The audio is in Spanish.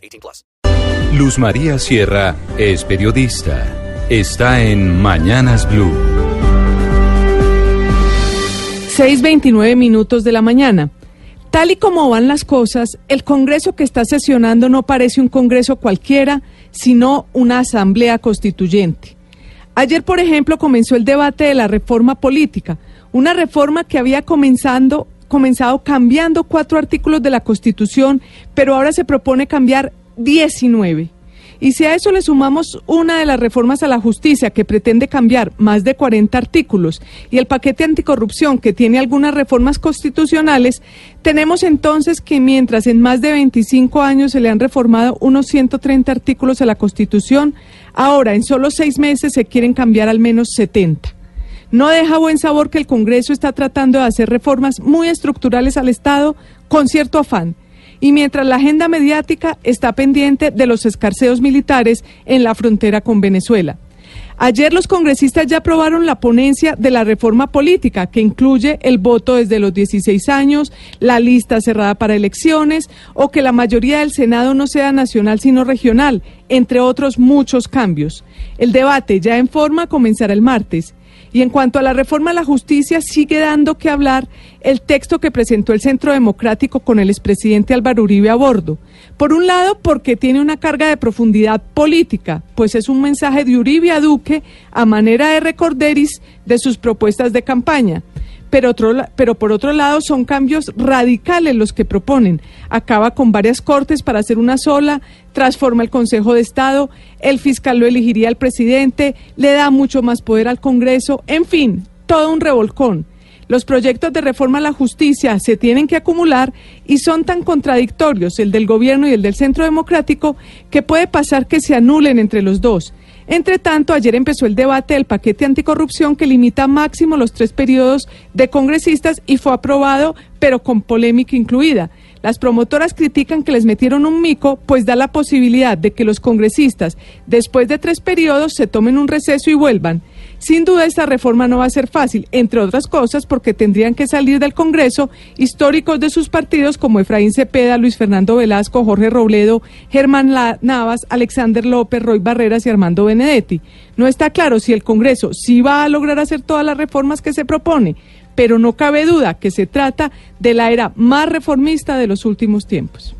18 plus. Luz María Sierra es periodista. Está en Mañanas Blue. 6.29 minutos de la mañana. Tal y como van las cosas, el Congreso que está sesionando no parece un Congreso cualquiera, sino una Asamblea Constituyente. Ayer, por ejemplo, comenzó el debate de la reforma política, una reforma que había comenzando, comenzado cambiando cuatro artículos de la Constitución, pero ahora se propone cambiar 19. Y si a eso le sumamos una de las reformas a la justicia que pretende cambiar más de 40 artículos y el paquete anticorrupción que tiene algunas reformas constitucionales, tenemos entonces que mientras en más de 25 años se le han reformado unos 130 artículos a la Constitución, ahora en solo seis meses se quieren cambiar al menos 70. No deja buen sabor que el Congreso está tratando de hacer reformas muy estructurales al Estado con cierto afán y mientras la agenda mediática está pendiente de los escarceos militares en la frontera con Venezuela. Ayer los congresistas ya aprobaron la ponencia de la reforma política, que incluye el voto desde los 16 años, la lista cerrada para elecciones o que la mayoría del Senado no sea nacional sino regional, entre otros muchos cambios. El debate ya en forma comenzará el martes. Y en cuanto a la reforma a la justicia, sigue dando que hablar el texto que presentó el Centro Democrático con el expresidente Álvaro Uribe a bordo. Por un lado, porque tiene una carga de profundidad política, pues es un mensaje de Uribe a Duque a manera de recorderis de sus propuestas de campaña pero, otro, pero por otro lado son cambios radicales los que proponen. Acaba con varias cortes para hacer una sola, transforma el Consejo de Estado, el fiscal lo elegiría al presidente, le da mucho más poder al Congreso, en fin, todo un revolcón. Los proyectos de reforma a la justicia se tienen que acumular y son tan contradictorios, el del gobierno y el del centro democrático, que puede pasar que se anulen entre los dos. Entre tanto, ayer empezó el debate del paquete anticorrupción que limita máximo los tres periodos de congresistas y fue aprobado, pero con polémica incluida. Las promotoras critican que les metieron un mico, pues da la posibilidad de que los congresistas, después de tres periodos, se tomen un receso y vuelvan. Sin duda esta reforma no va a ser fácil, entre otras cosas porque tendrían que salir del Congreso históricos de sus partidos como Efraín Cepeda, Luis Fernando Velasco, Jorge Robledo, Germán Navas, Alexander López, Roy Barreras y Armando Benedetti. No está claro si el Congreso sí va a lograr hacer todas las reformas que se propone, pero no cabe duda que se trata de la era más reformista de los últimos tiempos.